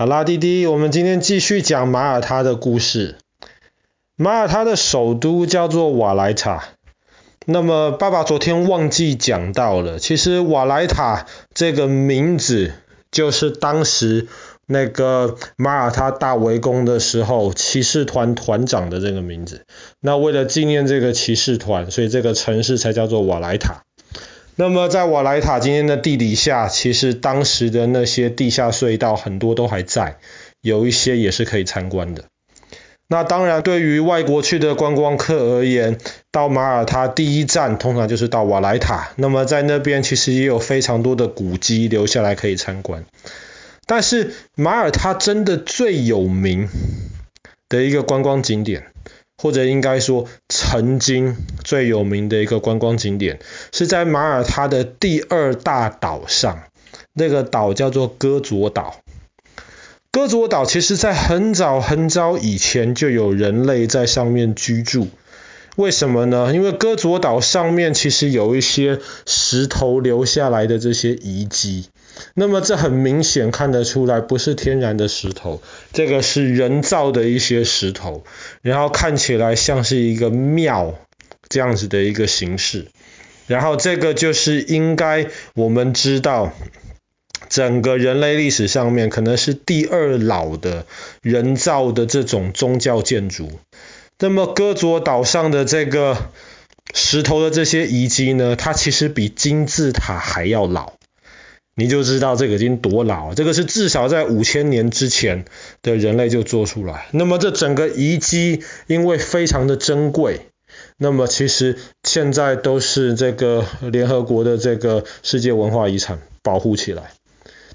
好啦，弟弟，我们今天继续讲马耳他的故事。马耳他的首都叫做瓦莱塔。那么，爸爸昨天忘记讲到了，其实瓦莱塔这个名字就是当时那个马耳他大围攻的时候，骑士团团长的这个名字。那为了纪念这个骑士团，所以这个城市才叫做瓦莱塔。那么在瓦莱塔今天的地底下，其实当时的那些地下隧道很多都还在，有一些也是可以参观的。那当然，对于外国去的观光客而言，到马耳他第一站通常就是到瓦莱塔。那么在那边其实也有非常多的古迹留下来可以参观。但是马耳他真的最有名的一个观光景点。或者应该说，曾经最有名的一个观光景点，是在马耳他的第二大岛上，那个岛叫做戈佐岛。戈佐岛其实在很早很早以前就有人类在上面居住。为什么呢？因为戈佐岛上面其实有一些石头留下来的这些遗迹。那么这很明显看得出来，不是天然的石头，这个是人造的一些石头，然后看起来像是一个庙这样子的一个形式。然后这个就是应该我们知道，整个人类历史上面可能是第二老的人造的这种宗教建筑。那么戈佐岛上的这个石头的这些遗迹呢，它其实比金字塔还要老。你就知道这个已经多老，这个是至少在五千年之前的人类就做出来。那么这整个遗迹因为非常的珍贵，那么其实现在都是这个联合国的这个世界文化遗产保护起来。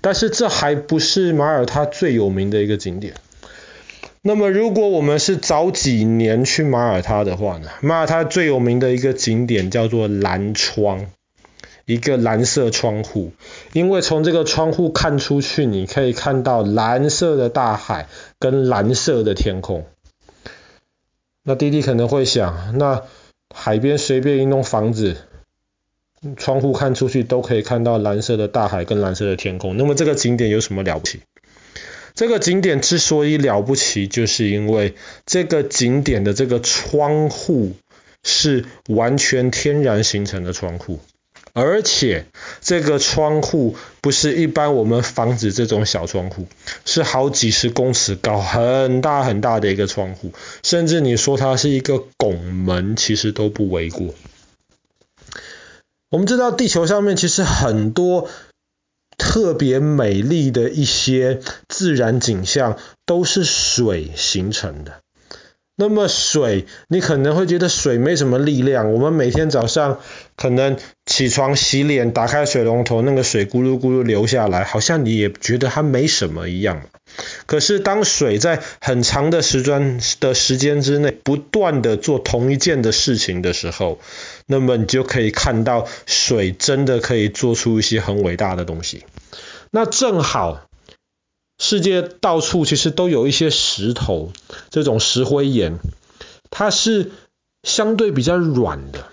但是这还不是马耳他最有名的一个景点。那么如果我们是早几年去马耳他的话呢，马耳他最有名的一个景点叫做蓝窗。一个蓝色窗户，因为从这个窗户看出去，你可以看到蓝色的大海跟蓝色的天空。那弟弟可能会想，那海边随便一栋房子，窗户看出去都可以看到蓝色的大海跟蓝色的天空，那么这个景点有什么了不起？这个景点之所以了不起，就是因为这个景点的这个窗户是完全天然形成的窗户。而且这个窗户不是一般我们房子这种小窗户，是好几十公尺高、很大很大的一个窗户，甚至你说它是一个拱门，其实都不为过。我们知道地球上面其实很多特别美丽的一些自然景象都是水形成的。那么水，你可能会觉得水没什么力量。我们每天早上可能起床洗脸，打开水龙头，那个水咕噜咕噜流下来，好像你也觉得它没什么一样。可是当水在很长的时间的时间之内不断的做同一件的事情的时候，那么你就可以看到水真的可以做出一些很伟大的东西。那正好。世界到处其实都有一些石头，这种石灰岩，它是相对比较软的，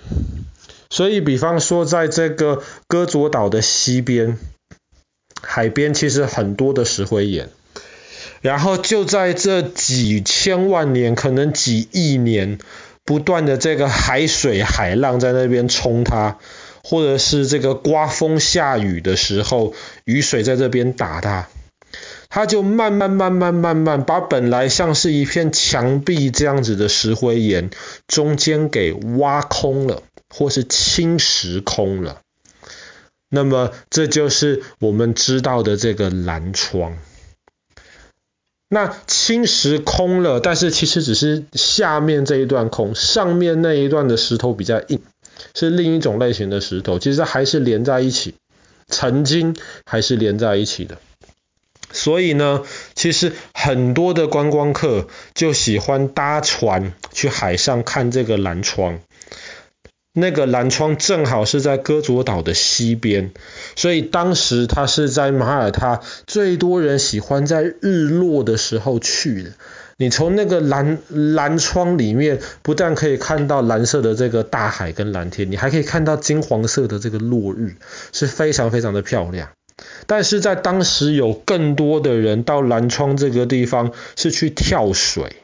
所以比方说在这个戈佐岛的西边海边，其实很多的石灰岩，然后就在这几千万年，可能几亿年，不断的这个海水海浪在那边冲它，或者是这个刮风下雨的时候，雨水在这边打它。它就慢慢慢慢慢慢把本来像是一片墙壁这样子的石灰岩中间给挖空了，或是侵蚀空了。那么这就是我们知道的这个蓝窗。那侵蚀空了，但是其实只是下面这一段空，上面那一段的石头比较硬，是另一种类型的石头，其实还是连在一起，曾经还是连在一起的。所以呢，其实很多的观光客就喜欢搭船去海上看这个蓝窗。那个蓝窗正好是在戈佐岛的西边，所以当时它是在马耳他最多人喜欢在日落的时候去的。你从那个蓝蓝窗里面，不但可以看到蓝色的这个大海跟蓝天，你还可以看到金黄色的这个落日，是非常非常的漂亮。但是在当时有更多的人到蓝窗这个地方是去跳水。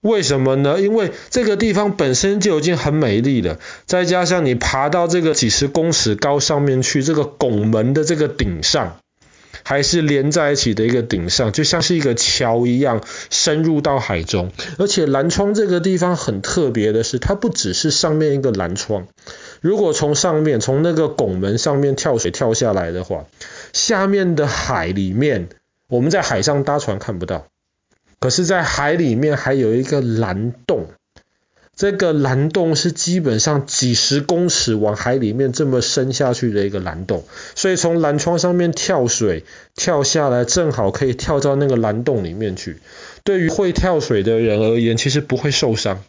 为什么呢？因为这个地方本身就已经很美丽了，再加上你爬到这个几十公尺高上面去，这个拱门的这个顶上，还是连在一起的一个顶上，就像是一个桥一样，深入到海中。而且蓝窗这个地方很特别的是，它不只是上面一个蓝窗，如果从上面从那个拱门上面跳水跳下来的话，下面的海里面，我们在海上搭船看不到。可是，在海里面还有一个蓝洞，这个蓝洞是基本上几十公尺往海里面这么深下去的一个蓝洞，所以从蓝窗上面跳水跳下来，正好可以跳到那个蓝洞里面去。对于会跳水的人而言，其实不会受伤。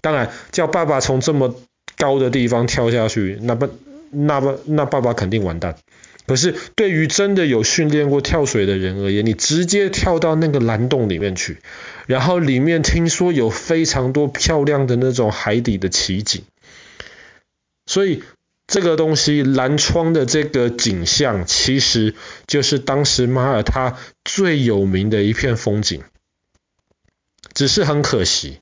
当然，叫爸爸从这么高的地方跳下去，那不，那不，那爸爸肯定完蛋。可是，对于真的有训练过跳水的人而言，你直接跳到那个蓝洞里面去，然后里面听说有非常多漂亮的那种海底的奇景，所以这个东西蓝窗的这个景象，其实就是当时马耳他最有名的一片风景。只是很可惜，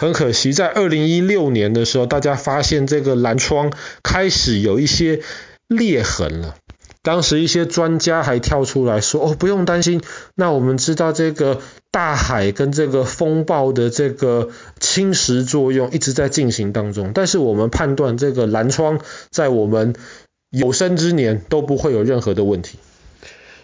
很可惜，在二零一六年的时候，大家发现这个蓝窗开始有一些裂痕了。当时一些专家还跳出来说：“哦，不用担心，那我们知道这个大海跟这个风暴的这个侵蚀作用一直在进行当中，但是我们判断这个蓝窗在我们有生之年都不会有任何的问题。”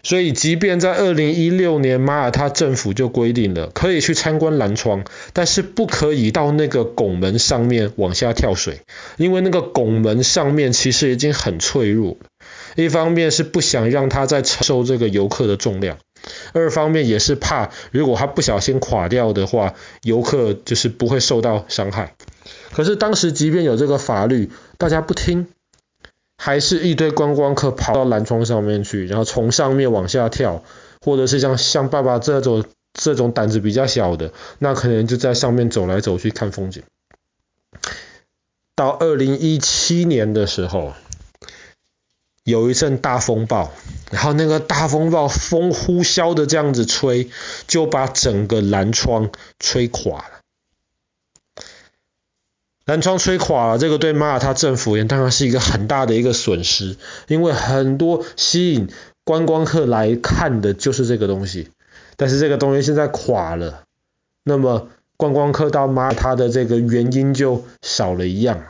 所以，即便在二零一六年，马耳他政府就规定了可以去参观蓝窗，但是不可以到那个拱门上面往下跳水，因为那个拱门上面其实已经很脆弱。一方面是不想让它再承受这个游客的重量，二方面也是怕如果它不小心垮掉的话，游客就是不会受到伤害。可是当时即便有这个法律，大家不听。还是一堆观光客跑到蓝窗上面去，然后从上面往下跳，或者是像像爸爸这种这种胆子比较小的，那可能就在上面走来走去看风景。到二零一七年的时候，有一阵大风暴，然后那个大风暴风呼啸的这样子吹，就把整个蓝窗吹垮了。蓝窗吹垮了，这个对马耳他政府也当然是一个很大的一个损失，因为很多吸引观光客来看的就是这个东西，但是这个东西现在垮了，那么观光客到马耳他的这个原因就少了一样。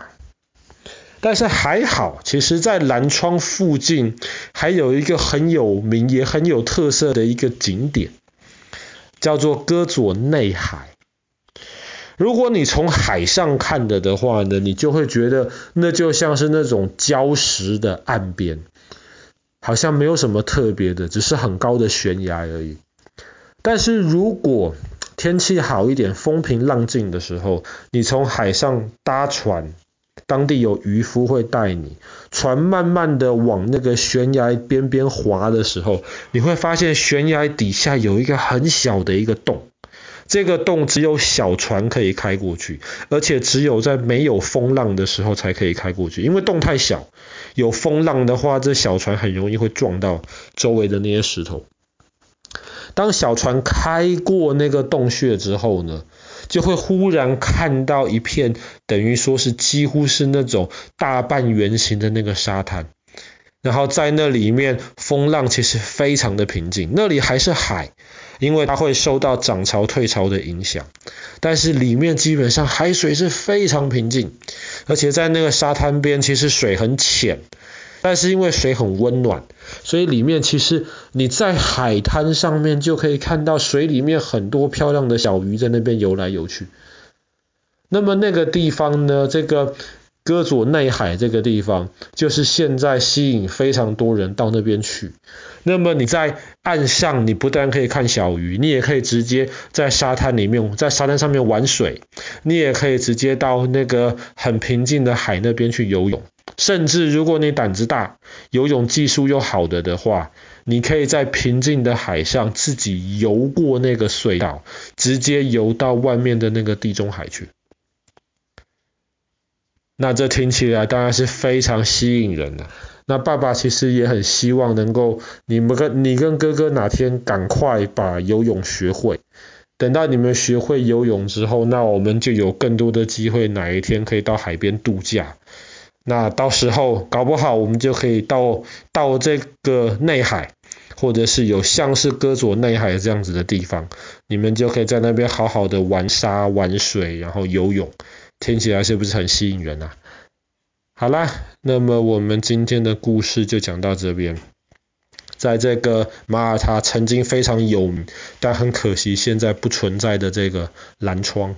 但是还好，其实在蓝窗附近还有一个很有名也很有特色的一个景点，叫做戈佐内海。如果你从海上看的的话呢，你就会觉得那就像是那种礁石的岸边，好像没有什么特别的，只是很高的悬崖而已。但是如果天气好一点，风平浪静的时候，你从海上搭船，当地有渔夫会带你，船慢慢的往那个悬崖边边划的时候，你会发现悬崖底下有一个很小的一个洞。这个洞只有小船可以开过去，而且只有在没有风浪的时候才可以开过去，因为洞太小，有风浪的话，这小船很容易会撞到周围的那些石头。当小船开过那个洞穴之后呢，就会忽然看到一片等于说是几乎是那种大半圆形的那个沙滩，然后在那里面风浪其实非常的平静，那里还是海。因为它会受到涨潮退潮的影响，但是里面基本上海水是非常平静，而且在那个沙滩边其实水很浅，但是因为水很温暖，所以里面其实你在海滩上面就可以看到水里面很多漂亮的小鱼在那边游来游去。那么那个地方呢，这个。戈佐内海这个地方，就是现在吸引非常多人到那边去。那么你在岸上，你不但可以看小鱼，你也可以直接在沙滩里面，在沙滩上面玩水，你也可以直接到那个很平静的海那边去游泳。甚至如果你胆子大，游泳技术又好的的话，你可以在平静的海上自己游过那个隧道，直接游到外面的那个地中海去。那这听起来当然是非常吸引人的。那爸爸其实也很希望能够你们跟你跟哥哥哪天赶快把游泳学会。等到你们学会游泳之后，那我们就有更多的机会，哪一天可以到海边度假。那到时候搞不好我们就可以到到这个内海，或者是有像是戈佐内海这样子的地方，你们就可以在那边好好的玩沙玩水，然后游泳，听起来是不是很吸引人啊？好啦，那么我们今天的故事就讲到这边。在这个马耳他曾经非常有名，但很可惜现在不存在的这个蓝窗。